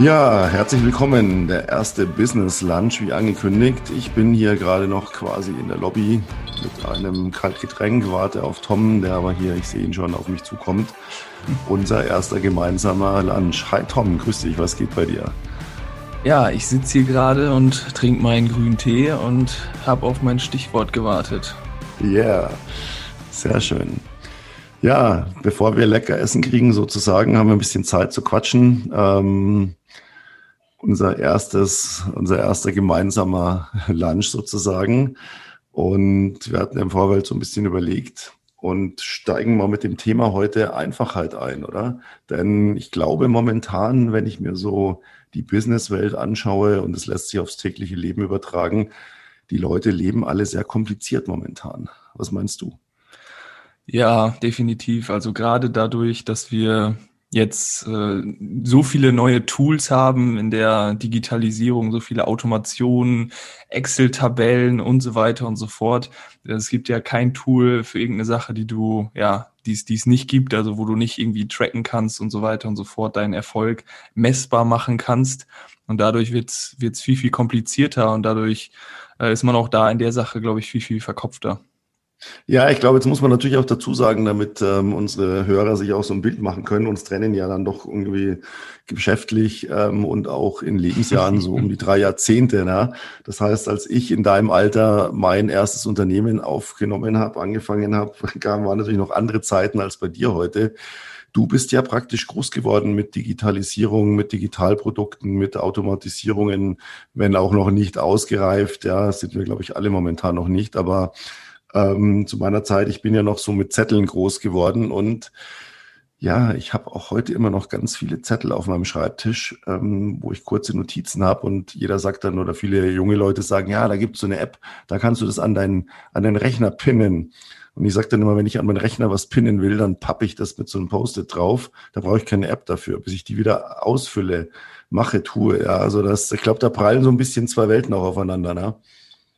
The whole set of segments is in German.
Ja, herzlich willkommen. Der erste Business Lunch, wie angekündigt. Ich bin hier gerade noch quasi in der Lobby mit einem Kaltgetränk, warte auf Tom, der aber hier, ich sehe ihn schon, auf mich zukommt. Unser erster gemeinsamer Lunch. Hi Tom, grüß dich, was geht bei dir? Ja, ich sitze hier gerade und trinke meinen grünen Tee und habe auf mein Stichwort gewartet. Ja, yeah. sehr schön. Ja, bevor wir lecker Essen kriegen, sozusagen, haben wir ein bisschen Zeit zu quatschen. Ähm, unser erstes, unser erster gemeinsamer Lunch sozusagen. Und wir hatten im Vorfeld so ein bisschen überlegt und steigen mal mit dem Thema heute Einfachheit ein, oder? Denn ich glaube momentan, wenn ich mir so die Businesswelt anschaue und es lässt sich aufs tägliche Leben übertragen, die Leute leben alle sehr kompliziert momentan. Was meinst du? Ja, definitiv. Also gerade dadurch, dass wir jetzt äh, so viele neue Tools haben in der Digitalisierung, so viele Automationen, Excel-Tabellen und so weiter und so fort. Es gibt ja kein Tool für irgendeine Sache, die du, ja, die es nicht gibt, also wo du nicht irgendwie tracken kannst und so weiter und so fort, deinen Erfolg messbar machen kannst. Und dadurch wird es viel, viel komplizierter und dadurch äh, ist man auch da in der Sache, glaube ich, viel, viel verkopfter. Ja, ich glaube, jetzt muss man natürlich auch dazu sagen, damit ähm, unsere Hörer sich auch so ein Bild machen können. Uns trennen ja dann doch irgendwie geschäftlich ähm, und auch in Lebensjahren so um die drei Jahrzehnte. Ne? Das heißt, als ich in deinem Alter mein erstes Unternehmen aufgenommen habe, angefangen habe, waren natürlich noch andere Zeiten als bei dir heute. Du bist ja praktisch groß geworden mit Digitalisierung, mit Digitalprodukten, mit Automatisierungen, wenn auch noch nicht ausgereift. Ja, sind wir, glaube ich, alle momentan noch nicht. Aber ähm, zu meiner Zeit, ich bin ja noch so mit Zetteln groß geworden und ja, ich habe auch heute immer noch ganz viele Zettel auf meinem Schreibtisch, ähm, wo ich kurze Notizen habe und jeder sagt dann oder viele junge Leute sagen, ja, da gibt es so eine App, da kannst du das an deinen, an deinen Rechner pinnen. Und ich sage dann immer, wenn ich an meinen Rechner was pinnen will, dann pappe ich das mit so einem Post-it drauf. Da brauche ich keine App dafür, bis ich die wieder ausfülle, mache, tue. Ja, also das, ich glaube, da prallen so ein bisschen zwei Welten auch aufeinander. Ne?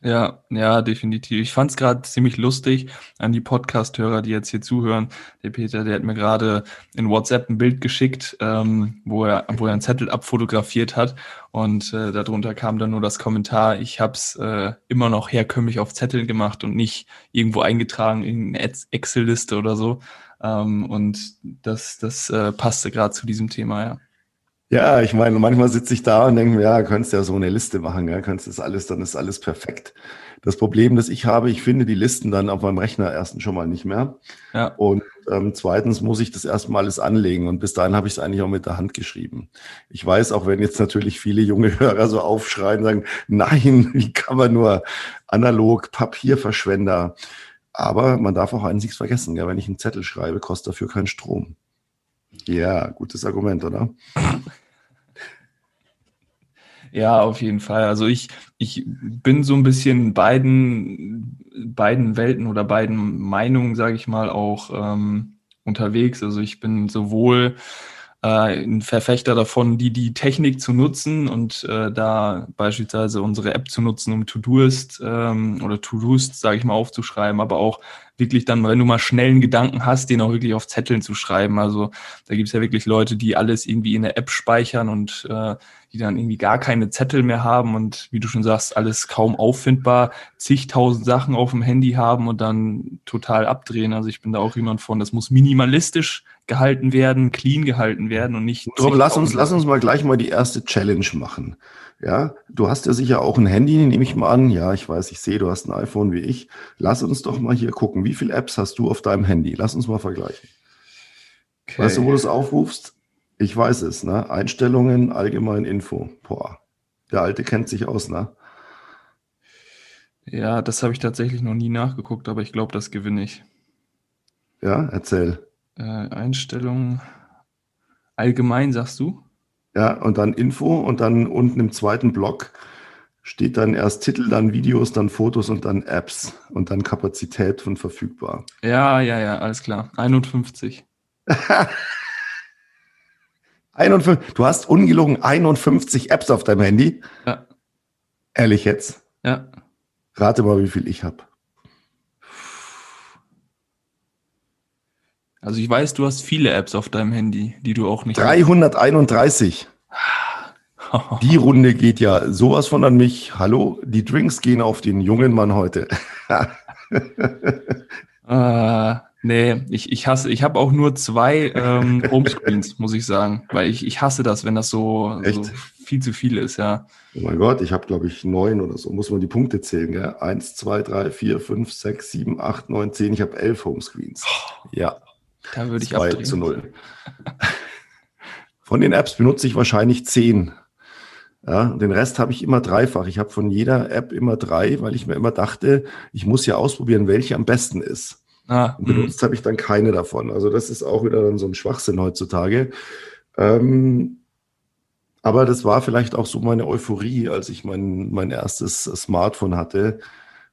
Ja, ja, definitiv. Ich fand es gerade ziemlich lustig an die Podcast-Hörer, die jetzt hier zuhören. Der Peter, der hat mir gerade in WhatsApp ein Bild geschickt, ähm, wo er, wo er einen Zettel abfotografiert hat und äh, darunter kam dann nur das Kommentar: Ich habe es äh, immer noch herkömmlich auf Zetteln gemacht und nicht irgendwo eingetragen in eine Excel-Liste oder so. Ähm, und das, das äh, passte gerade zu diesem Thema, ja. Ja, ich meine, manchmal sitze ich da und denke mir, ja, könntest ja so eine Liste machen, ja, kannst das alles, dann ist alles perfekt. Das Problem, das ich habe, ich finde die Listen dann auf meinem Rechner erstens schon mal nicht mehr. Ja. Und ähm, zweitens muss ich das erstmal alles anlegen. Und bis dahin habe ich es eigentlich auch mit der Hand geschrieben. Ich weiß, auch wenn jetzt natürlich viele junge Hörer so aufschreien, sagen, nein, wie kann man nur analog Papierverschwender. Aber man darf auch eins nichts vergessen, ja, wenn ich einen Zettel schreibe, kostet dafür kein Strom. Ja, gutes Argument, oder? Ja, auf jeden Fall. Also ich, ich bin so ein bisschen beiden, beiden Welten oder beiden Meinungen, sage ich mal, auch ähm, unterwegs. Also ich bin sowohl äh, ein Verfechter davon, die die Technik zu nutzen und äh, da beispielsweise unsere App zu nutzen, um To-Doist ähm, oder To-Doist, sage ich mal, aufzuschreiben, aber auch wirklich dann, wenn du mal schnell einen Gedanken hast, den auch wirklich auf Zetteln zu schreiben. Also da gibt es ja wirklich Leute, die alles irgendwie in der App speichern und äh, die dann irgendwie gar keine Zettel mehr haben und wie du schon sagst, alles kaum auffindbar, zigtausend Sachen auf dem Handy haben und dann total abdrehen. Also ich bin da auch jemand von, das muss minimalistisch gehalten werden, clean gehalten werden und nicht. Rob, lass uns, lass uns mal gleich mal die erste Challenge machen. Ja, du hast ja sicher auch ein Handy, nehme ich mal an. Ja, ich weiß, ich sehe, du hast ein iPhone wie ich. Lass uns doch mal hier gucken. Wie viele Apps hast du auf deinem Handy? Lass uns mal vergleichen. Okay. Weißt du, wo du es aufrufst? Ich weiß es, ne? Einstellungen, allgemein Info. Boah, der Alte kennt sich aus, ne? Ja, das habe ich tatsächlich noch nie nachgeguckt, aber ich glaube, das gewinne ich. Ja, erzähl. Äh, Einstellungen, allgemein, sagst du? Ja, und dann Info und dann unten im zweiten Block steht dann erst Titel, dann Videos, dann Fotos und dann Apps und dann Kapazität von verfügbar. Ja, ja, ja, alles klar. 51. 51. Du hast ungelogen 51 Apps auf deinem Handy? Ja. Ehrlich jetzt? Ja. Rate mal, wie viel ich habe. Also ich weiß, du hast viele Apps auf deinem Handy, die du auch nicht 331. Die Runde geht ja sowas von an mich. Hallo, die Drinks gehen auf den jungen Mann heute. äh, nee, ich, ich hasse, ich habe auch nur zwei ähm, Homescreens, muss ich sagen. Weil ich, ich hasse das, wenn das so, so viel zu viel ist, ja. Oh mein Gott, ich habe, glaube ich, neun oder so. Muss man die Punkte zählen, gell? Eins, zwei, drei, vier, fünf, sechs, sieben, acht, neun, zehn. Ich habe elf Homescreens. Oh, ja. Da würde ich zwei abdrehen. zu null. Von den Apps benutze ich wahrscheinlich zehn. Ja, den Rest habe ich immer dreifach. Ich habe von jeder App immer drei, weil ich mir immer dachte, ich muss ja ausprobieren, welche am besten ist. Ah, Und benutzt habe ich dann keine davon. Also das ist auch wieder dann so ein Schwachsinn heutzutage. Ähm, aber das war vielleicht auch so meine Euphorie, als ich mein, mein erstes Smartphone hatte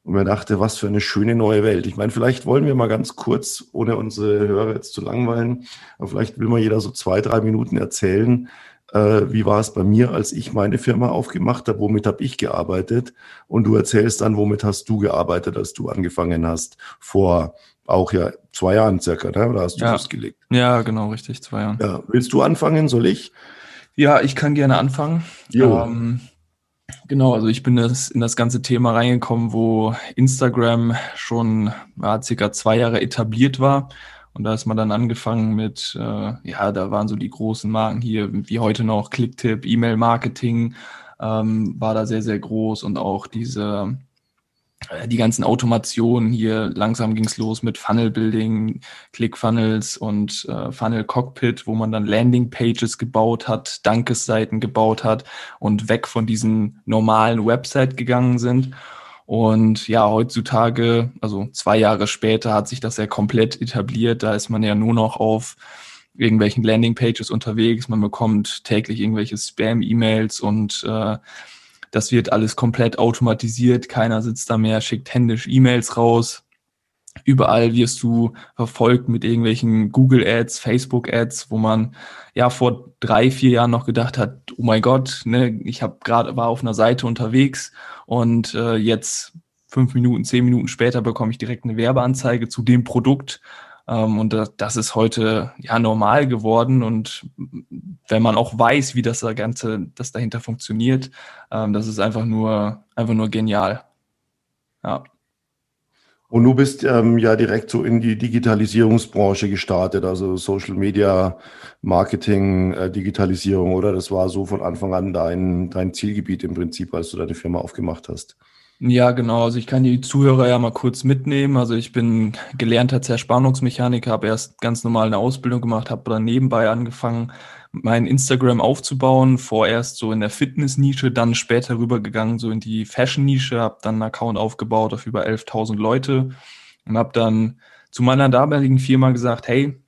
und mir dachte, was für eine schöne neue Welt. Ich meine, vielleicht wollen wir mal ganz kurz, ohne unsere Hörer jetzt zu langweilen, aber vielleicht will mal jeder so zwei, drei Minuten erzählen, äh, wie war es bei mir, als ich meine Firma aufgemacht habe, womit habe ich gearbeitet und du erzählst dann, womit hast du gearbeitet, als du angefangen hast, vor auch ja zwei Jahren circa, ne? oder hast du ja. losgelegt? Ja, genau, richtig, zwei Jahren. Ja. Willst du anfangen, soll ich? Ja, ich kann gerne anfangen. Ähm, genau, also ich bin das, in das ganze Thema reingekommen, wo Instagram schon ja, circa zwei Jahre etabliert war. Und da ist man dann angefangen mit, äh, ja, da waren so die großen Marken hier, wie heute noch Clicktip, E-Mail-Marketing, ähm, war da sehr, sehr groß und auch diese die ganzen Automationen hier, langsam ging's los mit Funnel Building, ClickFunnels und äh, Funnel Cockpit, wo man dann Landing Pages gebaut hat, Dankesseiten gebaut hat und weg von diesen normalen Website gegangen sind. Und ja, heutzutage, also zwei Jahre später, hat sich das ja komplett etabliert. Da ist man ja nur noch auf irgendwelchen Landing Pages unterwegs. Man bekommt täglich irgendwelche Spam-E-Mails und äh, das wird alles komplett automatisiert. Keiner sitzt da mehr, schickt händisch E-Mails raus. Überall wirst du verfolgt mit irgendwelchen Google Ads, Facebook Ads, wo man ja vor drei, vier Jahren noch gedacht hat, oh mein Gott, ne, ich habe gerade war auf einer Seite unterwegs und äh, jetzt fünf Minuten, zehn Minuten später bekomme ich direkt eine Werbeanzeige zu dem Produkt, und das ist heute ja normal geworden. Und wenn man auch weiß, wie das Ganze, das dahinter funktioniert, ähm, das ist einfach nur, einfach nur genial. Ja. Und du bist ähm, ja direkt so in die Digitalisierungsbranche gestartet, also Social Media, Marketing, äh, Digitalisierung, oder? Das war so von Anfang an dein, dein Zielgebiet im Prinzip, als du deine Firma aufgemacht hast. Ja, genau. Also ich kann die Zuhörer ja mal kurz mitnehmen. Also ich bin gelernter Zerspannungsmechaniker, habe erst ganz normal eine Ausbildung gemacht, habe dann nebenbei angefangen, mein Instagram aufzubauen. Vorerst so in der Fitness-Nische, dann später rübergegangen so in die Fashion-Nische, habe dann einen Account aufgebaut auf über 11.000 Leute und habe dann zu meiner damaligen Firma gesagt, hey,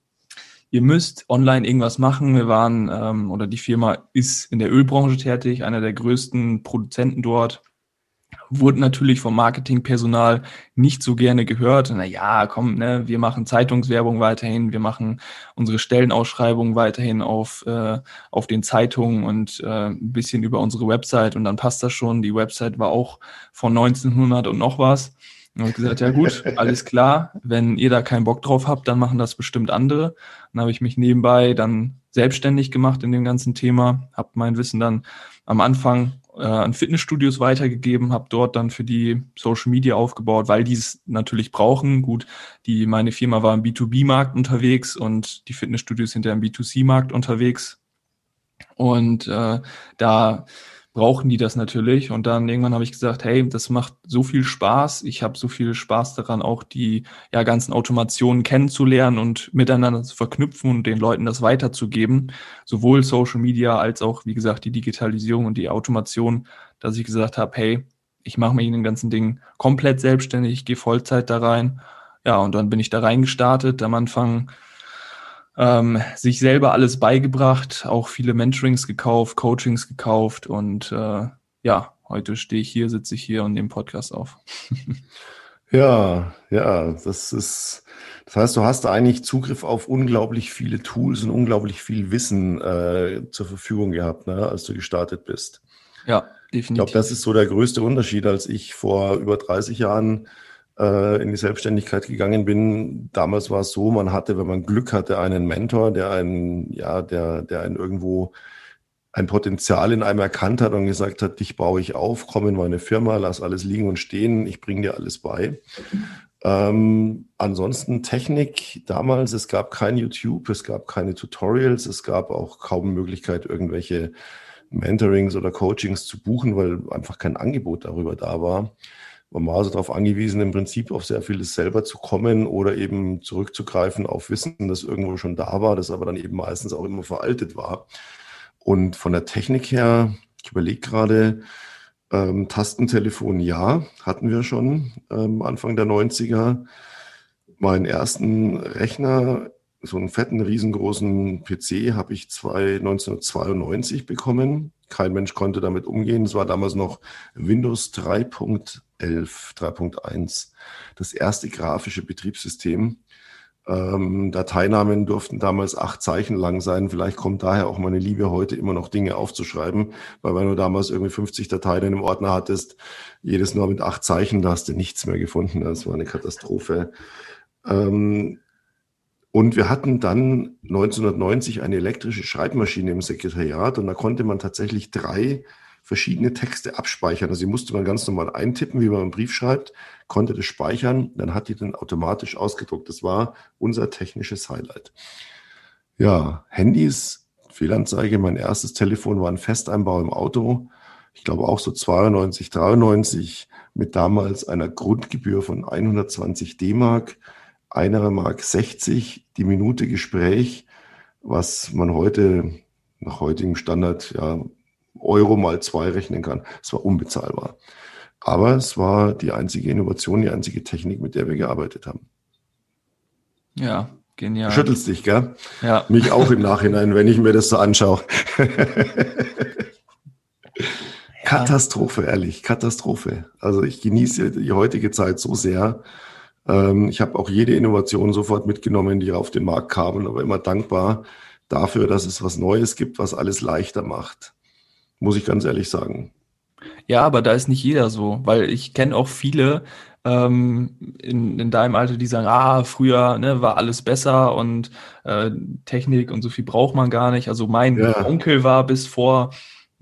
ihr müsst online irgendwas machen. Wir waren, ähm, oder die Firma ist in der Ölbranche tätig, einer der größten Produzenten dort wurden natürlich vom Marketingpersonal nicht so gerne gehört. Na ja, komm, ne, wir machen Zeitungswerbung weiterhin, wir machen unsere Stellenausschreibungen weiterhin auf, äh, auf den Zeitungen und äh, ein bisschen über unsere Website und dann passt das schon. Die Website war auch von 1900 und noch was. Und ich gesagt, ja gut, alles klar, wenn ihr da keinen Bock drauf habt, dann machen das bestimmt andere. Dann habe ich mich nebenbei dann selbstständig gemacht in dem ganzen Thema, habe mein Wissen dann am Anfang äh, an Fitnessstudios weitergegeben, habe dort dann für die Social Media aufgebaut, weil die es natürlich brauchen. Gut, die meine Firma war im B2B-Markt unterwegs und die Fitnessstudios sind ja im B2C-Markt unterwegs. Und äh, da brauchen die das natürlich. Und dann irgendwann habe ich gesagt, hey, das macht so viel Spaß. Ich habe so viel Spaß daran, auch die ja, ganzen Automationen kennenzulernen und miteinander zu verknüpfen und den Leuten das weiterzugeben. Sowohl Social Media als auch, wie gesagt, die Digitalisierung und die Automation, dass ich gesagt habe, hey, ich mache mir in den ganzen Dingen komplett selbstständig, ich gehe Vollzeit da rein. Ja, und dann bin ich da reingestartet. Am Anfang ähm, sich selber alles beigebracht, auch viele Mentorings gekauft, Coachings gekauft und äh, ja, heute stehe ich hier, sitze ich hier und nehme Podcast auf. ja, ja, das ist, das heißt, du hast eigentlich Zugriff auf unglaublich viele Tools und unglaublich viel Wissen äh, zur Verfügung gehabt, ne, als du gestartet bist. Ja, definitiv. Ich glaube, das ist so der größte Unterschied, als ich vor über 30 Jahren in die Selbstständigkeit gegangen bin, damals war es so, man hatte, wenn man Glück hatte, einen Mentor, der einen, ja, der, der einen irgendwo ein Potenzial in einem erkannt hat und gesagt hat, dich baue ich auf, komm in meine Firma, lass alles liegen und stehen, ich bringe dir alles bei. Ähm, ansonsten Technik damals, es gab kein YouTube, es gab keine Tutorials, es gab auch kaum Möglichkeit, irgendwelche Mentorings oder Coachings zu buchen, weil einfach kein Angebot darüber da war. Man war also darauf angewiesen, im Prinzip auf sehr vieles selber zu kommen oder eben zurückzugreifen auf Wissen, das irgendwo schon da war, das aber dann eben meistens auch immer veraltet war. Und von der Technik her, ich überlege gerade, ähm, Tastentelefon ja, hatten wir schon ähm, Anfang der 90er. Meinen ersten Rechner, so einen fetten, riesengroßen PC, habe ich zwei, 1992 bekommen. Kein Mensch konnte damit umgehen. Es war damals noch Windows 3.11, 3.1, das erste grafische Betriebssystem. Ähm, Dateinamen durften damals acht Zeichen lang sein. Vielleicht kommt daher auch meine Liebe heute immer noch Dinge aufzuschreiben, weil wenn du damals irgendwie 50 Dateien in einem Ordner hattest, jedes nur mit acht Zeichen, da hast du nichts mehr gefunden. Das war eine Katastrophe. Ähm, und wir hatten dann 1990 eine elektrische Schreibmaschine im Sekretariat und da konnte man tatsächlich drei verschiedene Texte abspeichern. Also die musste man ganz normal eintippen, wie man einen Brief schreibt, konnte das speichern, dann hat die dann automatisch ausgedruckt. Das war unser technisches Highlight. Ja, Handys, Fehlanzeige, mein erstes Telefon war ein Festeinbau im Auto. Ich glaube auch so 92, 93 mit damals einer Grundgebühr von 120 D-Mark, einer Mark 60 die Minute Gespräch, was man heute nach heutigem Standard ja Euro mal zwei rechnen kann. Es war unbezahlbar. Aber es war die einzige Innovation, die einzige Technik, mit der wir gearbeitet haben. Ja, genial. Du schüttelst dich, gell? Ja. Mich auch im Nachhinein, wenn ich mir das so anschaue. Katastrophe, ehrlich, Katastrophe. Also ich genieße die heutige Zeit so sehr. Ähm, ich habe auch jede Innovation sofort mitgenommen, die auf den Markt kamen, aber immer dankbar dafür, dass es was Neues gibt, was alles leichter macht muss ich ganz ehrlich sagen. Ja, aber da ist nicht jeder so, weil ich kenne auch viele ähm, in, in deinem Alter, die sagen, ah, früher ne, war alles besser und äh, Technik und so viel braucht man gar nicht. Also mein ja. Onkel war bis vor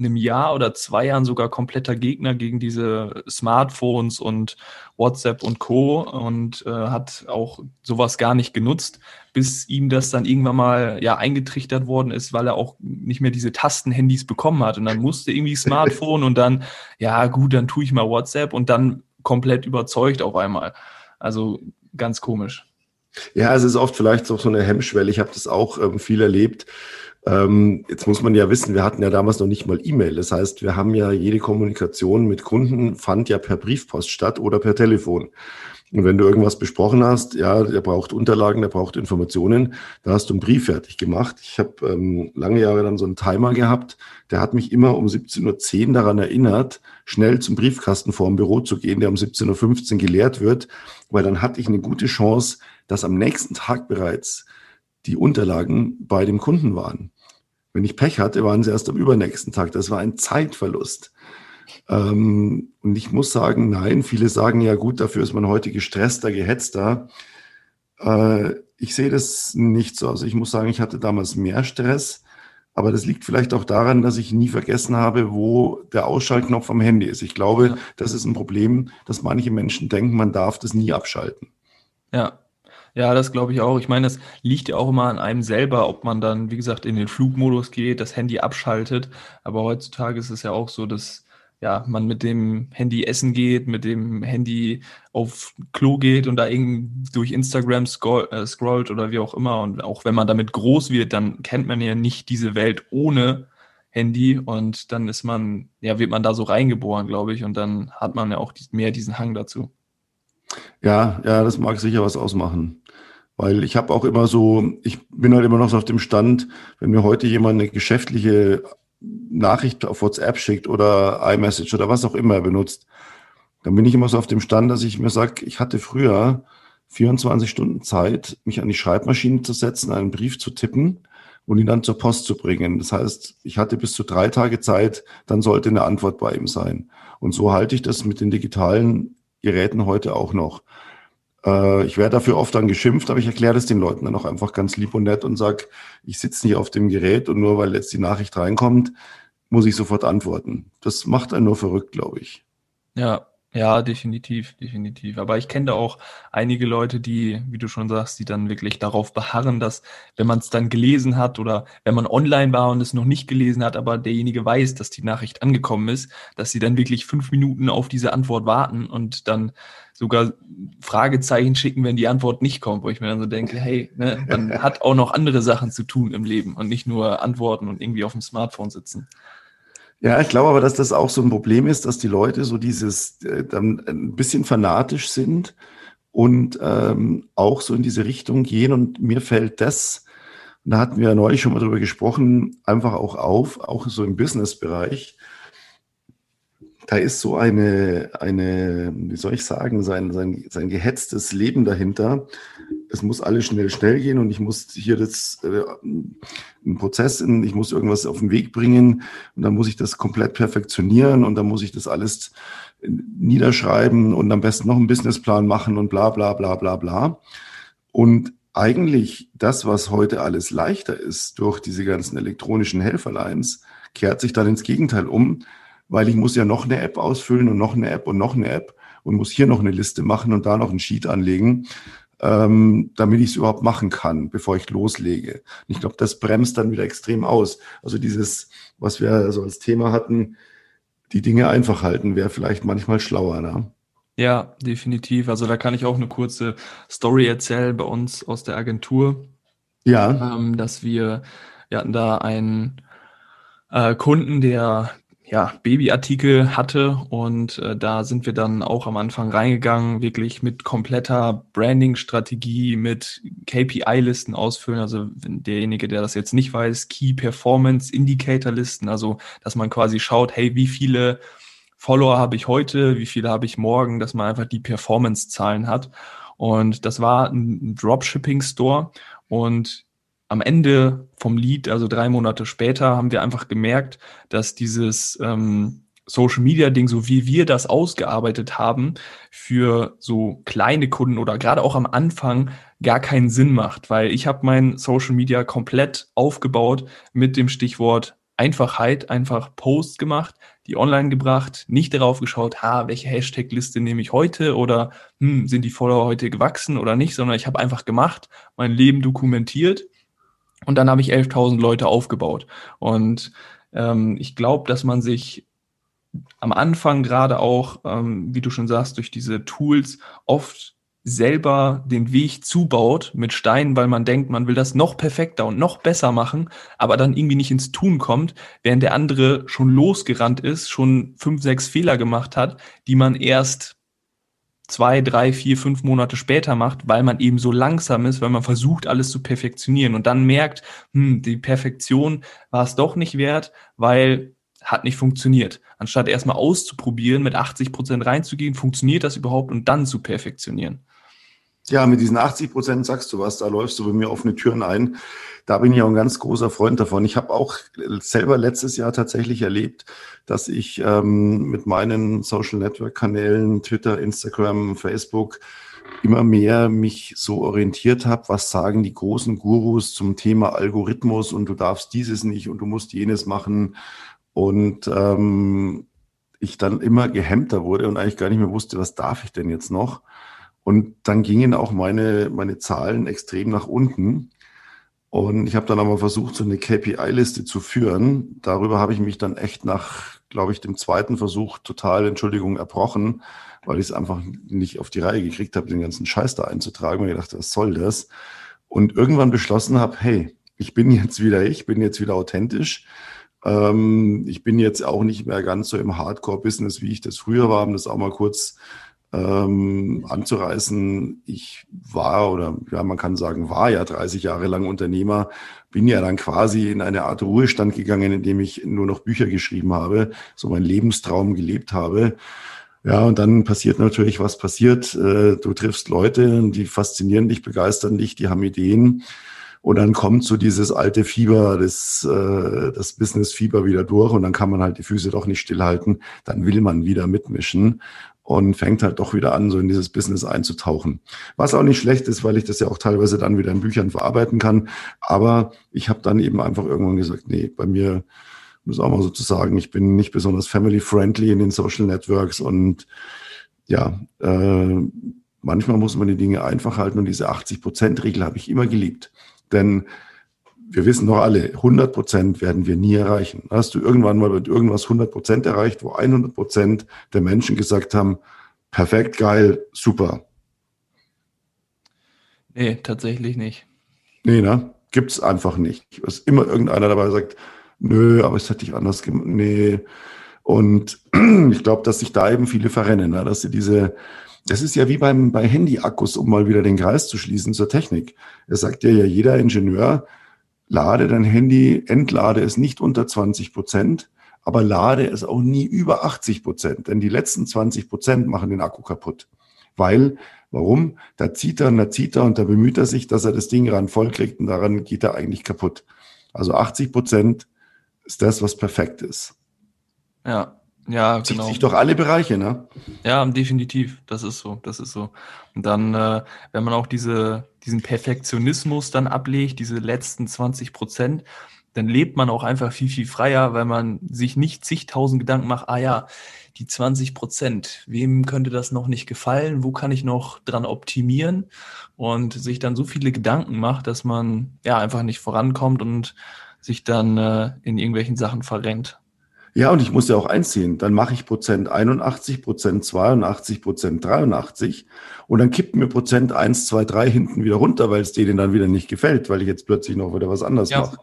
einem Jahr oder zwei Jahren sogar kompletter Gegner gegen diese Smartphones und WhatsApp und Co. und äh, hat auch sowas gar nicht genutzt, bis ihm das dann irgendwann mal ja eingetrichtert worden ist, weil er auch nicht mehr diese Tastenhandys bekommen hat und dann musste irgendwie Smartphone und dann ja gut, dann tue ich mal WhatsApp und dann komplett überzeugt auf einmal. Also ganz komisch. Ja, es ist oft vielleicht auch so eine Hemmschwelle. Ich habe das auch ähm, viel erlebt ähm, jetzt muss man ja wissen, wir hatten ja damals noch nicht mal E-Mail. Das heißt, wir haben ja jede Kommunikation mit Kunden fand ja per Briefpost statt oder per Telefon. Und wenn du irgendwas besprochen hast, ja, der braucht Unterlagen, der braucht Informationen, da hast du einen Brief fertig gemacht. Ich habe ähm, lange Jahre dann so einen Timer gehabt, der hat mich immer um 17.10 Uhr daran erinnert, schnell zum Briefkasten vor dem Büro zu gehen, der um 17.15 Uhr geleert wird, weil dann hatte ich eine gute Chance, dass am nächsten Tag bereits die Unterlagen bei dem Kunden waren. Wenn ich Pech hatte, waren sie erst am übernächsten Tag. Das war ein Zeitverlust. Ähm, und ich muss sagen, nein, viele sagen ja gut, dafür ist man heute gestresster, gehetzter. Äh, ich sehe das nicht so. Also ich muss sagen, ich hatte damals mehr Stress, aber das liegt vielleicht auch daran, dass ich nie vergessen habe, wo der Ausschaltknopf am Handy ist. Ich glaube, das ist ein Problem, dass manche Menschen denken, man darf das nie abschalten. Ja, ja, das glaube ich auch. Ich meine, das liegt ja auch immer an einem selber, ob man dann, wie gesagt, in den Flugmodus geht, das Handy abschaltet. Aber heutzutage ist es ja auch so, dass ja, man mit dem Handy essen geht, mit dem Handy auf Klo geht und da irgendwie durch Instagram scroll, äh, scrollt oder wie auch immer. Und auch wenn man damit groß wird, dann kennt man ja nicht diese Welt ohne Handy und dann ist man, ja, wird man da so reingeboren, glaube ich, und dann hat man ja auch mehr diesen Hang dazu. Ja, ja, das mag sicher was ausmachen. Weil ich habe auch immer so, ich bin halt immer noch so auf dem Stand, wenn mir heute jemand eine geschäftliche Nachricht auf WhatsApp schickt oder iMessage oder was auch immer benutzt, dann bin ich immer so auf dem Stand, dass ich mir sage, ich hatte früher 24 Stunden Zeit, mich an die Schreibmaschine zu setzen, einen Brief zu tippen und ihn dann zur Post zu bringen. Das heißt, ich hatte bis zu drei Tage Zeit, dann sollte eine Antwort bei ihm sein. Und so halte ich das mit den digitalen Geräten heute auch noch. Äh, ich werde dafür oft dann geschimpft, aber ich erkläre das den Leuten dann auch einfach ganz lieb und nett und sage, ich sitze nicht auf dem Gerät und nur weil jetzt die Nachricht reinkommt, muss ich sofort antworten. Das macht einen nur verrückt, glaube ich. Ja, ja, definitiv, definitiv. Aber ich kenne da auch einige Leute, die, wie du schon sagst, die dann wirklich darauf beharren, dass, wenn man es dann gelesen hat oder wenn man online war und es noch nicht gelesen hat, aber derjenige weiß, dass die Nachricht angekommen ist, dass sie dann wirklich fünf Minuten auf diese Antwort warten und dann sogar Fragezeichen schicken, wenn die Antwort nicht kommt, wo ich mir dann so denke, hey, ne, man hat auch noch andere Sachen zu tun im Leben und nicht nur antworten und irgendwie auf dem Smartphone sitzen. Ja, ich glaube aber, dass das auch so ein Problem ist, dass die Leute so dieses äh, dann ein bisschen fanatisch sind und ähm, auch so in diese Richtung gehen. Und mir fällt das, da hatten wir ja neulich schon mal drüber gesprochen, einfach auch auf, auch so im Business-Bereich. Da ist so eine, eine, wie soll ich sagen, sein, sein, sein gehetztes Leben dahinter, es muss alles schnell, schnell gehen und ich muss hier das, äh, einen Prozess, in, ich muss irgendwas auf den Weg bringen und dann muss ich das komplett perfektionieren und dann muss ich das alles niederschreiben und am besten noch einen Businessplan machen und bla bla bla bla bla. Und eigentlich das, was heute alles leichter ist durch diese ganzen elektronischen Helferlines, kehrt sich dann ins Gegenteil um, weil ich muss ja noch eine App ausfüllen und noch eine App und noch eine App und muss hier noch eine Liste machen und da noch ein Sheet anlegen ähm, damit ich es überhaupt machen kann, bevor ich loslege. Und ich glaube, das bremst dann wieder extrem aus. Also dieses, was wir so als Thema hatten, die Dinge einfach halten, wäre vielleicht manchmal schlauer. Ne? Ja, definitiv. Also da kann ich auch eine kurze Story erzählen bei uns aus der Agentur. Ja. Ähm, dass wir, wir hatten da einen äh, Kunden, der ja, Babyartikel hatte und äh, da sind wir dann auch am Anfang reingegangen, wirklich mit kompletter Branding-Strategie, mit KPI-Listen ausfüllen. Also derjenige, der das jetzt nicht weiß, Key Performance Indicator-Listen, also dass man quasi schaut, hey, wie viele Follower habe ich heute, wie viele habe ich morgen, dass man einfach die Performance-Zahlen hat. Und das war ein Dropshipping-Store und am Ende vom Lied, also drei Monate später, haben wir einfach gemerkt, dass dieses ähm, Social Media Ding, so wie wir das ausgearbeitet haben, für so kleine Kunden oder gerade auch am Anfang gar keinen Sinn macht, weil ich habe mein Social Media komplett aufgebaut mit dem Stichwort Einfachheit, einfach Posts gemacht, die online gebracht, nicht darauf geschaut, ha, welche Hashtag-Liste nehme ich heute oder hm, sind die Follower heute gewachsen oder nicht, sondern ich habe einfach gemacht, mein Leben dokumentiert und dann habe ich 11.000 Leute aufgebaut. Und ähm, ich glaube, dass man sich am Anfang gerade auch, ähm, wie du schon sagst, durch diese Tools oft selber den Weg zubaut mit Steinen, weil man denkt, man will das noch perfekter und noch besser machen, aber dann irgendwie nicht ins Tun kommt, während der andere schon losgerannt ist, schon fünf, sechs Fehler gemacht hat, die man erst zwei, drei, vier, fünf Monate später macht, weil man eben so langsam ist, weil man versucht, alles zu perfektionieren und dann merkt, hm, die Perfektion war es doch nicht wert, weil hat nicht funktioniert. Anstatt erstmal auszuprobieren, mit 80 Prozent reinzugehen, funktioniert das überhaupt und dann zu perfektionieren. Ja, mit diesen 80 Prozent sagst du was, da läufst du bei mir offene Türen ein. Da bin ich auch ein ganz großer Freund davon. Ich habe auch selber letztes Jahr tatsächlich erlebt, dass ich ähm, mit meinen Social Network Kanälen, Twitter, Instagram, Facebook, immer mehr mich so orientiert habe, was sagen die großen Gurus zum Thema Algorithmus und du darfst dieses nicht und du musst jenes machen. Und ähm, ich dann immer gehemmter wurde und eigentlich gar nicht mehr wusste, was darf ich denn jetzt noch. Und dann gingen auch meine, meine Zahlen extrem nach unten. Und ich habe dann aber versucht, so eine KPI-Liste zu führen. Darüber habe ich mich dann echt nach, glaube ich, dem zweiten Versuch total, Entschuldigung, erbrochen, weil ich es einfach nicht auf die Reihe gekriegt habe, den ganzen Scheiß da einzutragen. Und ich dachte, was soll das? Und irgendwann beschlossen habe, hey, ich bin jetzt wieder ich, bin jetzt wieder authentisch. Ähm, ich bin jetzt auch nicht mehr ganz so im Hardcore-Business, wie ich das früher war, um das auch mal kurz ähm, anzureißen. Ich war oder ja, man kann sagen, war ja 30 Jahre lang Unternehmer, bin ja dann quasi in eine Art Ruhestand gegangen, in dem ich nur noch Bücher geschrieben habe, so meinen Lebenstraum gelebt habe. Ja, und dann passiert natürlich, was passiert. Äh, du triffst Leute, die faszinieren dich, begeistern dich, die haben Ideen. Und dann kommt so dieses alte Fieber, das, äh, das Business-Fieber wieder durch und dann kann man halt die Füße doch nicht stillhalten. Dann will man wieder mitmischen. Und fängt halt doch wieder an, so in dieses Business einzutauchen. Was auch nicht schlecht ist, weil ich das ja auch teilweise dann wieder in Büchern verarbeiten kann. Aber ich habe dann eben einfach irgendwann gesagt, nee, bei mir muss auch mal sozusagen, ich bin nicht besonders family-friendly in den Social Networks und ja, äh, manchmal muss man die Dinge einfach halten und diese 80-Prozent-Regel habe ich immer geliebt. Denn wir wissen doch alle, 100 Prozent werden wir nie erreichen. Hast du irgendwann mal mit irgendwas 100 Prozent erreicht, wo 100 Prozent der Menschen gesagt haben, perfekt, geil, super? Nee, tatsächlich nicht. Nee, ne? Gibt's einfach nicht. Es ist immer irgendeiner dabei sagt, nö, aber es hätte ich anders gemacht. Nee. Und ich glaube, dass sich da eben viele verrennen, ne? dass sie diese, das ist ja wie beim, bei Handy-Akkus, um mal wieder den Kreis zu schließen zur Technik. Es sagt ja, ja jeder Ingenieur, lade dein Handy, entlade es nicht unter 20 Prozent, aber lade es auch nie über 80 Prozent, denn die letzten 20 Prozent machen den Akku kaputt. Weil, warum? Da zieht er, da zieht er und da bemüht er sich, dass er das Ding ran voll kriegt und daran geht er eigentlich kaputt. Also 80 Prozent ist das, was perfekt ist. Ja, ja, Zieht genau. sich doch alle Bereiche, ne? Ja, definitiv. Das ist so. Das ist so. Und dann, äh, wenn man auch diese, diesen Perfektionismus dann ablegt, diese letzten 20 Prozent, dann lebt man auch einfach viel, viel freier, weil man sich nicht zigtausend Gedanken macht, ah ja, die 20 Prozent, wem könnte das noch nicht gefallen, wo kann ich noch dran optimieren und sich dann so viele Gedanken macht, dass man ja einfach nicht vorankommt und sich dann äh, in irgendwelchen Sachen verrennt. Ja, und ich muss ja auch einziehen. Dann mache ich Prozent 81, Prozent 82, Prozent 83 und dann kippt mir Prozent 1, 2, 3 hinten wieder runter, weil es denen dann wieder nicht gefällt, weil ich jetzt plötzlich noch wieder was anderes ja. mache.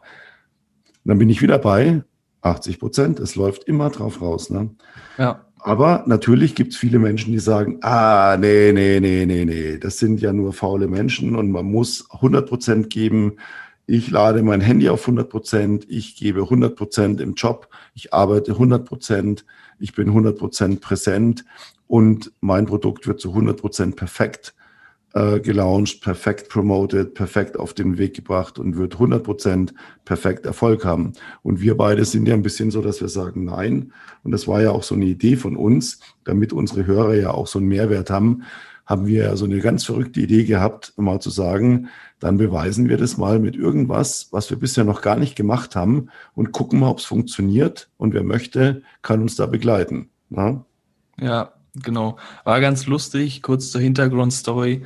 dann bin ich wieder bei 80 Prozent. Es läuft immer drauf raus. Ne? Ja. Aber natürlich gibt es viele Menschen, die sagen, ah, nee, nee, nee, nee, nee, das sind ja nur faule Menschen und man muss 100 Prozent geben ich lade mein Handy auf 100 Prozent, ich gebe 100 Prozent im Job, ich arbeite 100 Prozent, ich bin 100 Prozent präsent und mein Produkt wird zu 100 Prozent perfekt äh, gelauncht, perfekt promoted, perfekt auf den Weg gebracht und wird 100 Prozent perfekt Erfolg haben. Und wir beide sind ja ein bisschen so, dass wir sagen, nein. Und das war ja auch so eine Idee von uns, damit unsere Hörer ja auch so einen Mehrwert haben, haben wir so eine ganz verrückte Idee gehabt, mal zu sagen, dann beweisen wir das mal mit irgendwas, was wir bisher noch gar nicht gemacht haben und gucken mal, ob es funktioniert. Und wer möchte, kann uns da begleiten. Na? Ja, genau. War ganz lustig, kurz zur Hintergrundstory.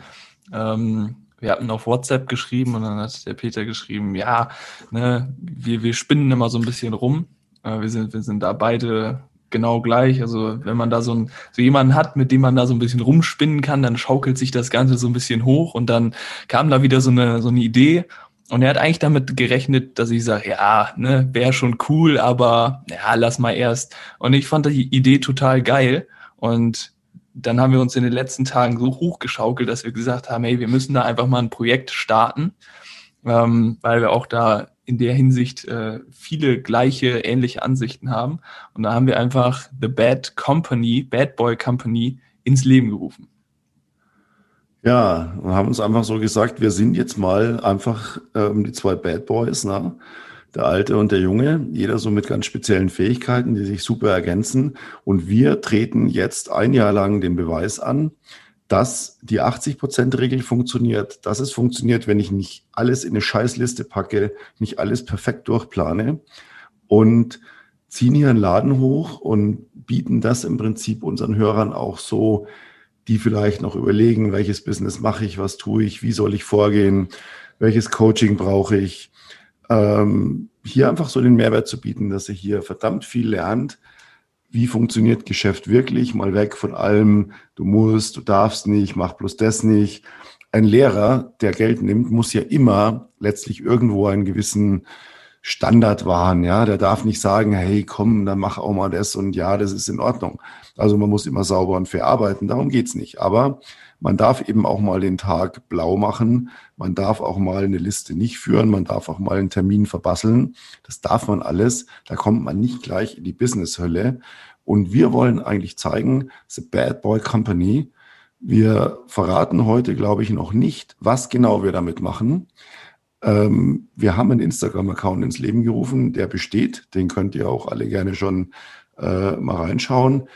Ähm, wir hatten auf WhatsApp geschrieben und dann hat der Peter geschrieben, ja, ne, wir, wir spinnen immer so ein bisschen rum. Äh, wir, sind, wir sind da beide genau gleich. Also wenn man da so, ein, so jemanden hat, mit dem man da so ein bisschen rumspinnen kann, dann schaukelt sich das Ganze so ein bisschen hoch und dann kam da wieder so eine, so eine Idee. Und er hat eigentlich damit gerechnet, dass ich sage, ja, ne, wäre schon cool, aber ja, lass mal erst. Und ich fand die Idee total geil. Und dann haben wir uns in den letzten Tagen so hochgeschaukelt, dass wir gesagt haben, hey, wir müssen da einfach mal ein Projekt starten, ähm, weil wir auch da in der Hinsicht äh, viele gleiche, ähnliche Ansichten haben. Und da haben wir einfach The Bad Company, Bad Boy Company ins Leben gerufen. Ja, wir haben uns einfach so gesagt, wir sind jetzt mal einfach ähm, die zwei Bad Boys, ne? der Alte und der Junge, jeder so mit ganz speziellen Fähigkeiten, die sich super ergänzen. Und wir treten jetzt ein Jahr lang den Beweis an, dass die 80%-Regel funktioniert, dass es funktioniert, wenn ich nicht alles in eine Scheißliste packe, nicht alles perfekt durchplane und ziehen hier einen Laden hoch und bieten das im Prinzip unseren Hörern auch so, die vielleicht noch überlegen, welches Business mache ich, was tue ich, wie soll ich vorgehen, welches Coaching brauche ich. Ähm, hier einfach so den Mehrwert zu bieten, dass ihr hier verdammt viel lernt, wie funktioniert Geschäft wirklich, mal weg von allem, du musst, du darfst nicht, mach bloß das nicht. Ein Lehrer, der Geld nimmt, muss ja immer letztlich irgendwo einen gewissen Standard wahren, ja, der darf nicht sagen, hey, komm, dann mach auch mal das und ja, das ist in Ordnung. Also man muss immer sauber und fair arbeiten, darum geht's nicht. Aber man darf eben auch mal den Tag blau machen. Man darf auch mal eine Liste nicht führen. Man darf auch mal einen Termin verbasseln. Das darf man alles. Da kommt man nicht gleich in die Business-Hölle. Und wir wollen eigentlich zeigen, The Bad Boy Company. Wir verraten heute, glaube ich, noch nicht, was genau wir damit machen. Ähm, wir haben einen Instagram-Account ins Leben gerufen, der besteht. Den könnt ihr auch alle gerne schon äh, mal reinschauen.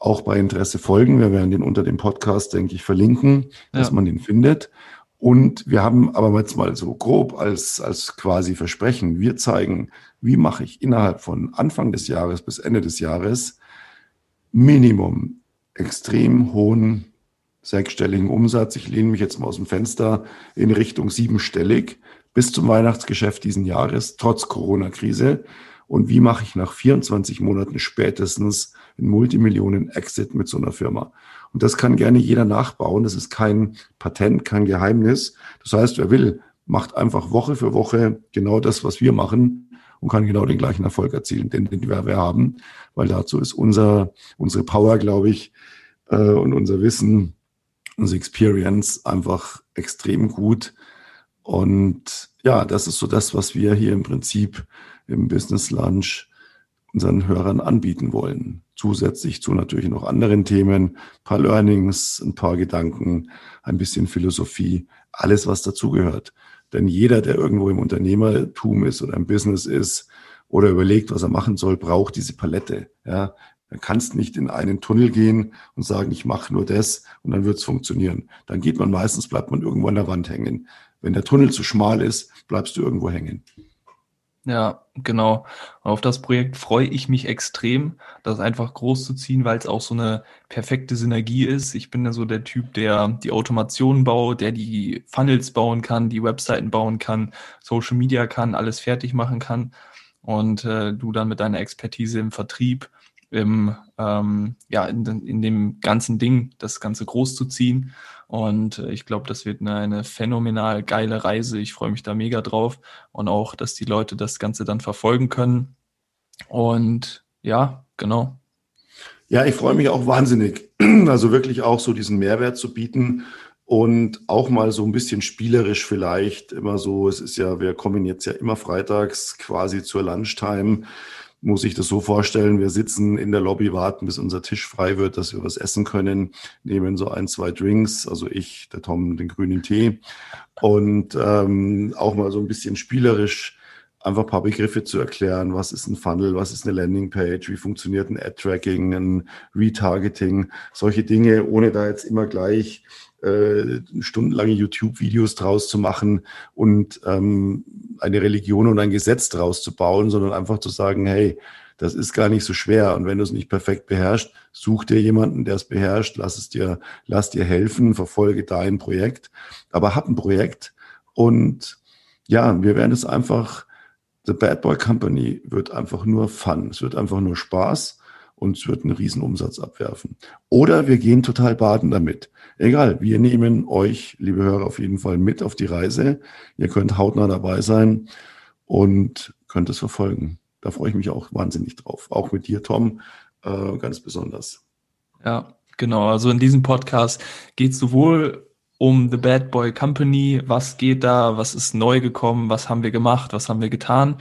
Auch bei Interesse folgen. Wir werden den unter dem Podcast, denke ich, verlinken, dass ja. man den findet. Und wir haben aber jetzt mal so grob als, als quasi Versprechen, wir zeigen, wie mache ich innerhalb von Anfang des Jahres bis Ende des Jahres Minimum extrem hohen sechsstelligen Umsatz. Ich lehne mich jetzt mal aus dem Fenster in Richtung siebenstellig bis zum Weihnachtsgeschäft diesen Jahres, trotz Corona-Krise. Und wie mache ich nach 24 Monaten spätestens einen Multimillionen-Exit mit so einer Firma? Und das kann gerne jeder nachbauen. Das ist kein Patent, kein Geheimnis. Das heißt, wer will, macht einfach Woche für Woche genau das, was wir machen und kann genau den gleichen Erfolg erzielen, den, den wir, wir haben. Weil dazu ist unser, unsere Power, glaube ich, äh, und unser Wissen, unsere Experience einfach extrem gut. Und ja, das ist so das, was wir hier im Prinzip im Business Lunch unseren Hörern anbieten wollen. Zusätzlich zu natürlich noch anderen Themen, ein paar Learnings, ein paar Gedanken, ein bisschen Philosophie, alles, was dazugehört. Denn jeder, der irgendwo im Unternehmertum ist oder im Business ist oder überlegt, was er machen soll, braucht diese Palette. Ja, dann kannst nicht in einen Tunnel gehen und sagen, ich mache nur das und dann wird es funktionieren. Dann geht man meistens, bleibt man irgendwo an der Wand hängen. Wenn der Tunnel zu schmal ist, bleibst du irgendwo hängen. Ja, genau. Auf das Projekt freue ich mich extrem, das einfach groß zu ziehen, weil es auch so eine perfekte Synergie ist. Ich bin ja so der Typ, der die Automation baut, der die Funnels bauen kann, die Webseiten bauen kann, Social Media kann, alles fertig machen kann. Und äh, du dann mit deiner Expertise im Vertrieb im, ähm, ja, in, in, dem ganzen Ding das Ganze groß zu ziehen. Und äh, ich glaube, das wird eine, eine phänomenal geile Reise. Ich freue mich da mega drauf und auch, dass die Leute das Ganze dann verfolgen können. Und ja, genau. Ja, ich freue mich auch wahnsinnig. Also wirklich auch so diesen Mehrwert zu bieten und auch mal so ein bisschen spielerisch vielleicht immer so. Es ist ja, wir kommen jetzt ja immer freitags quasi zur Lunchtime muss ich das so vorstellen, wir sitzen in der Lobby, warten, bis unser Tisch frei wird, dass wir was essen können, nehmen so ein, zwei Drinks, also ich, der Tom, den grünen Tee und ähm, auch mal so ein bisschen spielerisch einfach ein paar Begriffe zu erklären. Was ist ein Funnel? Was ist eine Landingpage? Wie funktioniert ein Ad-Tracking, ein Retargeting? Solche Dinge, ohne da jetzt immer gleich äh, stundenlange YouTube-Videos draus zu machen und ähm, eine Religion und ein Gesetz draus zu bauen, sondern einfach zu sagen, hey, das ist gar nicht so schwer. Und wenn du es nicht perfekt beherrschst, such dir jemanden, der es beherrscht, lass es dir, lass dir helfen, verfolge dein Projekt. Aber hab ein Projekt und ja, wir werden es einfach, The Bad Boy Company wird einfach nur Fun. Es wird einfach nur Spaß und es wird einen riesen Umsatz abwerfen. Oder wir gehen total baden damit. Egal, wir nehmen euch, liebe Hörer, auf jeden Fall mit auf die Reise. Ihr könnt hautnah dabei sein und könnt es verfolgen. Da freue ich mich auch wahnsinnig drauf. Auch mit dir, Tom, äh, ganz besonders. Ja, genau. Also in diesem Podcast geht es sowohl um The Bad Boy Company, was geht da, was ist neu gekommen, was haben wir gemacht, was haben wir getan,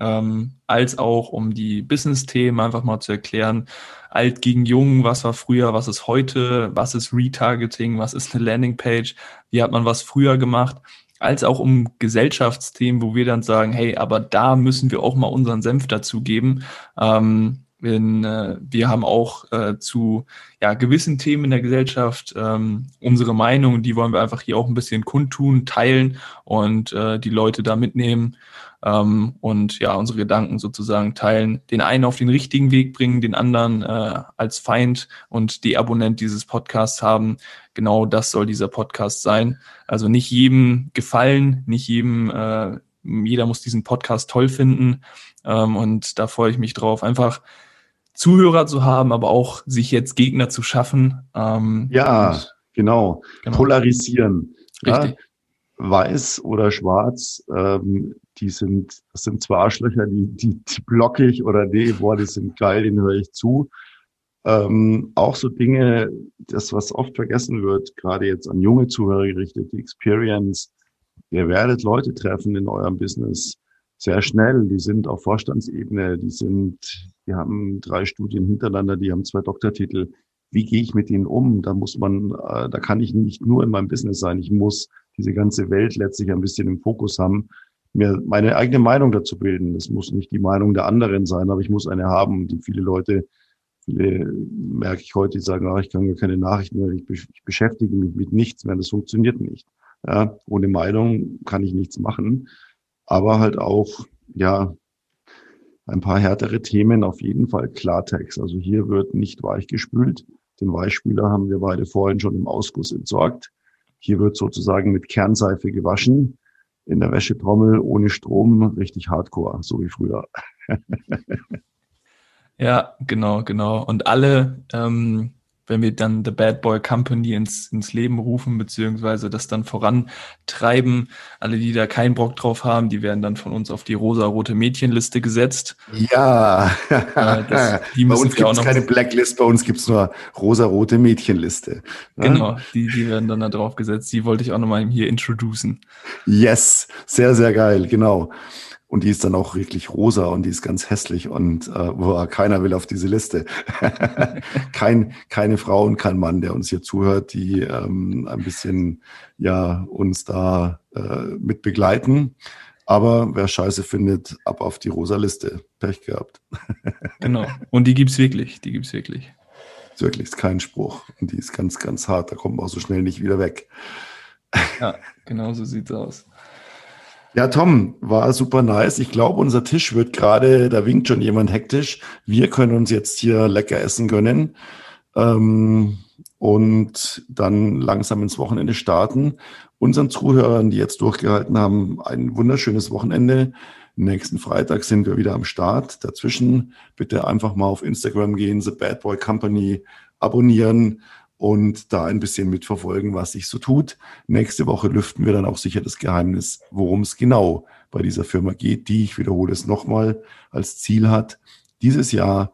ähm, als auch um die Business-Themen einfach mal zu erklären, alt gegen jung, was war früher, was ist heute, was ist Retargeting, was ist eine Landingpage, wie hat man was früher gemacht, als auch um Gesellschaftsthemen, wo wir dann sagen, hey, aber da müssen wir auch mal unseren Senf dazugeben. Ähm, in, äh, wir haben auch äh, zu ja, gewissen Themen in der Gesellschaft ähm, unsere Meinung, die wollen wir einfach hier auch ein bisschen kundtun, teilen und äh, die Leute da mitnehmen ähm, und ja, unsere Gedanken sozusagen teilen, den einen auf den richtigen Weg bringen, den anderen äh, als Feind und die Abonnent dieses Podcasts haben. Genau das soll dieser Podcast sein. Also nicht jedem gefallen, nicht jedem, äh, jeder muss diesen Podcast toll finden. Ähm, und da freue ich mich drauf, einfach Zuhörer zu haben, aber auch sich jetzt Gegner zu schaffen. Ähm, ja, genau. genau. Polarisieren. Richtig. Ja? weiß oder schwarz, ähm, die sind, das sind zwar Arschlöcher, die, die, die blocke ich oder nee, boah, die sind geil, den höre ich zu. Ähm, auch so Dinge, das, was oft vergessen wird, gerade jetzt an junge Zuhörer gerichtet, die Experience. Ihr werdet Leute treffen in eurem Business sehr schnell. Die sind auf Vorstandsebene, die sind, die haben drei Studien hintereinander, die haben zwei Doktortitel. Wie gehe ich mit ihnen um? Da muss man, äh, da kann ich nicht nur in meinem Business sein. Ich muss diese ganze Welt letztlich ein bisschen im Fokus haben, mir meine eigene Meinung dazu bilden. Das muss nicht die Meinung der anderen sein, aber ich muss eine haben, die viele Leute Viele merke ich heute, die sagen, ach, ich kann gar keine Nachrichten mehr, ich, ich beschäftige mich mit nichts mehr, das funktioniert nicht. Ja, ohne Meinung kann ich nichts machen. Aber halt auch, ja, ein paar härtere Themen, auf jeden Fall Klartext. Also hier wird nicht weichgespült. Den Weichspüler haben wir beide vorhin schon im Ausguss entsorgt. Hier wird sozusagen mit Kernseife gewaschen. In der Wäschetrommel ohne Strom, richtig hardcore, so wie früher. ja, genau, genau. Und alle ähm, wenn wir dann The Bad Boy Company ins, ins Leben rufen, beziehungsweise das dann vorantreiben. Alle, die da keinen Bock drauf haben, die werden dann von uns auf die rosa-rote Mädchenliste gesetzt. Ja, äh, das, bei uns gibt es keine Blacklist, bei uns gibt es nur rosa-rote Mädchenliste. Ne? Genau, die, die werden dann da drauf gesetzt. Die wollte ich auch nochmal hier introducen. Yes, sehr, sehr geil, genau. Und die ist dann auch wirklich rosa und die ist ganz hässlich und äh, boah, keiner will auf diese Liste. kein, keine Frau und kein Mann, der uns hier zuhört, die ähm, ein bisschen ja uns da äh, mit begleiten. Aber wer Scheiße findet, ab auf die rosa Liste. Pech gehabt. genau. Und die gibt's wirklich. Die gibt's wirklich. Ist wirklich ist kein Spruch. Und die ist ganz, ganz hart. Da kommt man auch so schnell nicht wieder weg. ja, genau so sieht's aus. Ja, Tom, war super nice. Ich glaube, unser Tisch wird gerade, da winkt schon jemand hektisch. Wir können uns jetzt hier lecker essen gönnen ähm, und dann langsam ins Wochenende starten. Unseren Zuhörern, die jetzt durchgehalten haben, ein wunderschönes Wochenende. Nächsten Freitag sind wir wieder am Start. Dazwischen bitte einfach mal auf Instagram gehen, The Bad Boy Company abonnieren und da ein bisschen mitverfolgen, was sich so tut. Nächste Woche lüften wir dann auch sicher das Geheimnis, worum es genau bei dieser Firma geht, die, ich wiederhole es nochmal, als Ziel hat, dieses Jahr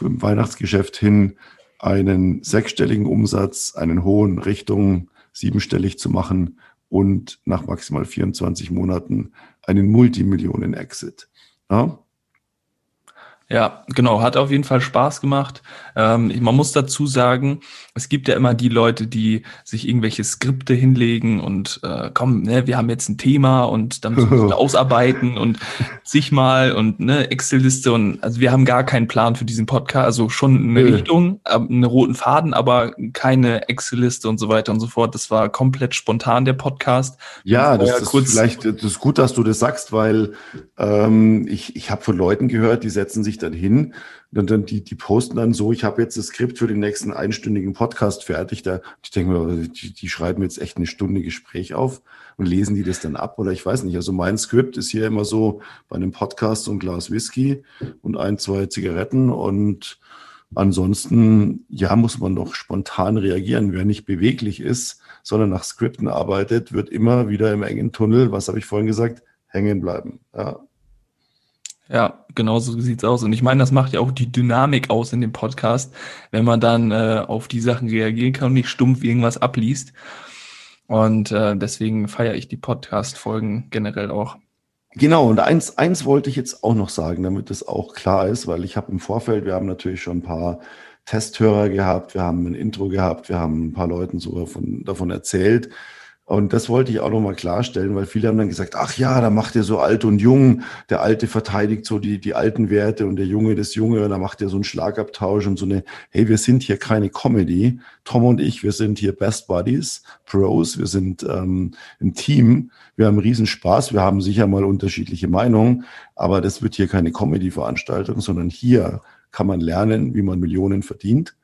im Weihnachtsgeschäft hin einen sechsstelligen Umsatz, einen hohen Richtung siebenstellig zu machen und nach maximal 24 Monaten einen Multimillionen-Exit. Ja? Ja, genau, hat auf jeden Fall Spaß gemacht. Ähm, man muss dazu sagen, es gibt ja immer die Leute, die sich irgendwelche Skripte hinlegen und äh, komm, ne, wir haben jetzt ein Thema und dann müssen wir ausarbeiten und sich mal und ne, Excel-Liste und also wir haben gar keinen Plan für diesen Podcast, also schon eine. Richtung, äh, einen roten Faden, aber keine Excel-Liste und so weiter und so fort. Das war komplett spontan der Podcast. Ja, das ist kurz vielleicht das ist gut, dass du das sagst, weil ähm, ich ich habe von Leuten gehört, die setzen sich dann hin und dann die, die posten dann so, ich habe jetzt das Skript für den nächsten einstündigen Podcast fertig. Da, ich denke mir, die, die schreiben jetzt echt eine Stunde Gespräch auf und lesen die das dann ab oder ich weiß nicht. Also mein Skript ist hier immer so bei einem Podcast so ein Glas Whisky und ein, zwei Zigaretten und ansonsten, ja, muss man doch spontan reagieren. Wer nicht beweglich ist, sondern nach Skripten arbeitet, wird immer wieder im engen Tunnel, was habe ich vorhin gesagt, hängen bleiben. Ja. Ja, genau so sieht's aus. Und ich meine, das macht ja auch die Dynamik aus in dem Podcast, wenn man dann äh, auf die Sachen reagieren kann und nicht stumpf irgendwas abliest. Und äh, deswegen feiere ich die Podcast-Folgen generell auch. Genau, und eins, eins wollte ich jetzt auch noch sagen, damit es auch klar ist, weil ich habe im Vorfeld, wir haben natürlich schon ein paar Testhörer gehabt, wir haben ein Intro gehabt, wir haben ein paar Leuten so davon, davon erzählt. Und das wollte ich auch nochmal klarstellen, weil viele haben dann gesagt, ach ja, da macht er so alt und jung. Der Alte verteidigt so die, die alten Werte und der Junge das Junge. Und da macht er so einen Schlagabtausch und so eine, hey, wir sind hier keine Comedy. Tom und ich, wir sind hier Best Buddies, Pros. Wir sind ähm, ein Team. Wir haben riesen Spaß. Wir haben sicher mal unterschiedliche Meinungen. Aber das wird hier keine Comedy-Veranstaltung, sondern hier kann man lernen, wie man Millionen verdient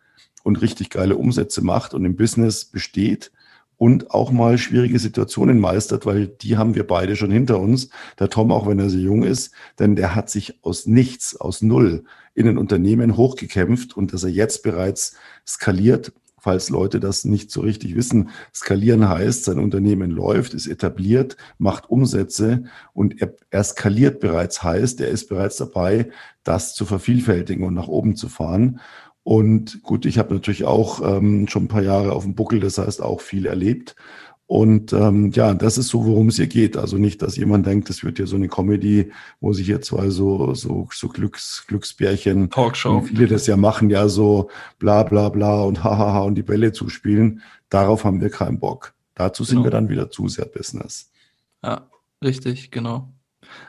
und richtig geile Umsätze macht und im Business besteht und auch mal schwierige Situationen meistert, weil die haben wir beide schon hinter uns. Der Tom, auch wenn er so jung ist, denn der hat sich aus nichts, aus Null in ein Unternehmen hochgekämpft und dass er jetzt bereits skaliert, falls Leute das nicht so richtig wissen. Skalieren heißt, sein Unternehmen läuft, ist etabliert, macht Umsätze und er, er skaliert bereits heißt, er ist bereits dabei, das zu vervielfältigen und nach oben zu fahren. Und gut, ich habe natürlich auch ähm, schon ein paar Jahre auf dem Buckel, das heißt auch viel erlebt. Und ähm, ja, das ist so, worum es hier geht. Also nicht, dass jemand denkt, das wird hier so eine Comedy, wo sich hier zwei so, so, so Glücks, Glücksbärchen, Talkshow. Wie viele das ja machen, ja so bla bla bla und hahaha und die Bälle zuspielen. Darauf haben wir keinen Bock. Dazu sind genau. wir dann wieder zu sehr Business. Ja, richtig, genau.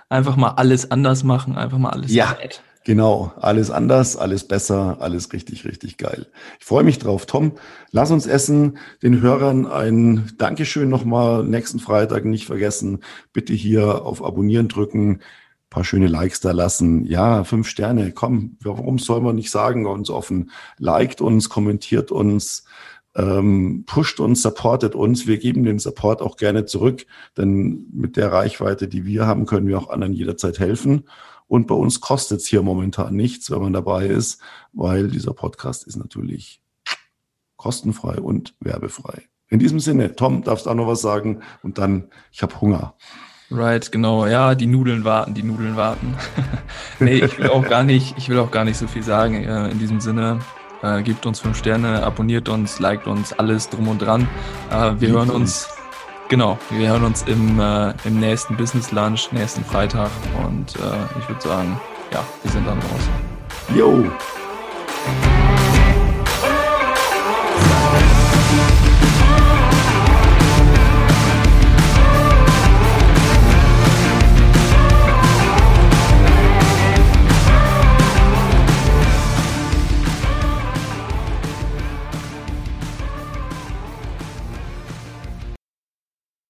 Einfach mal alles anders machen, einfach mal alles ja. Nett. Genau, alles anders, alles besser, alles richtig, richtig geil. Ich freue mich drauf. Tom, lass uns essen. Den Hörern ein Dankeschön nochmal. Nächsten Freitag nicht vergessen. Bitte hier auf Abonnieren drücken. paar schöne Likes da lassen. Ja, fünf Sterne. Komm, warum soll man nicht sagen, ganz offen? Liked uns, kommentiert uns, ähm, pusht uns, supportet uns. Wir geben den Support auch gerne zurück, denn mit der Reichweite, die wir haben, können wir auch anderen jederzeit helfen. Und bei uns kostet es hier momentan nichts, wenn man dabei ist, weil dieser Podcast ist natürlich kostenfrei und werbefrei. In diesem Sinne, Tom, darfst auch noch was sagen und dann, ich habe Hunger. Right, genau. Ja, die Nudeln warten, die Nudeln warten. nee, ich will auch gar nicht, ich will auch gar nicht so viel sagen. Äh, in diesem Sinne, äh, gebt uns fünf Sterne, abonniert uns, liked uns, alles drum und dran. Äh, wir hören uns Genau, wir hören uns im, äh, im nächsten Business Lunch, nächsten Freitag und äh, ich würde sagen, ja, wir sind dann raus. Jo!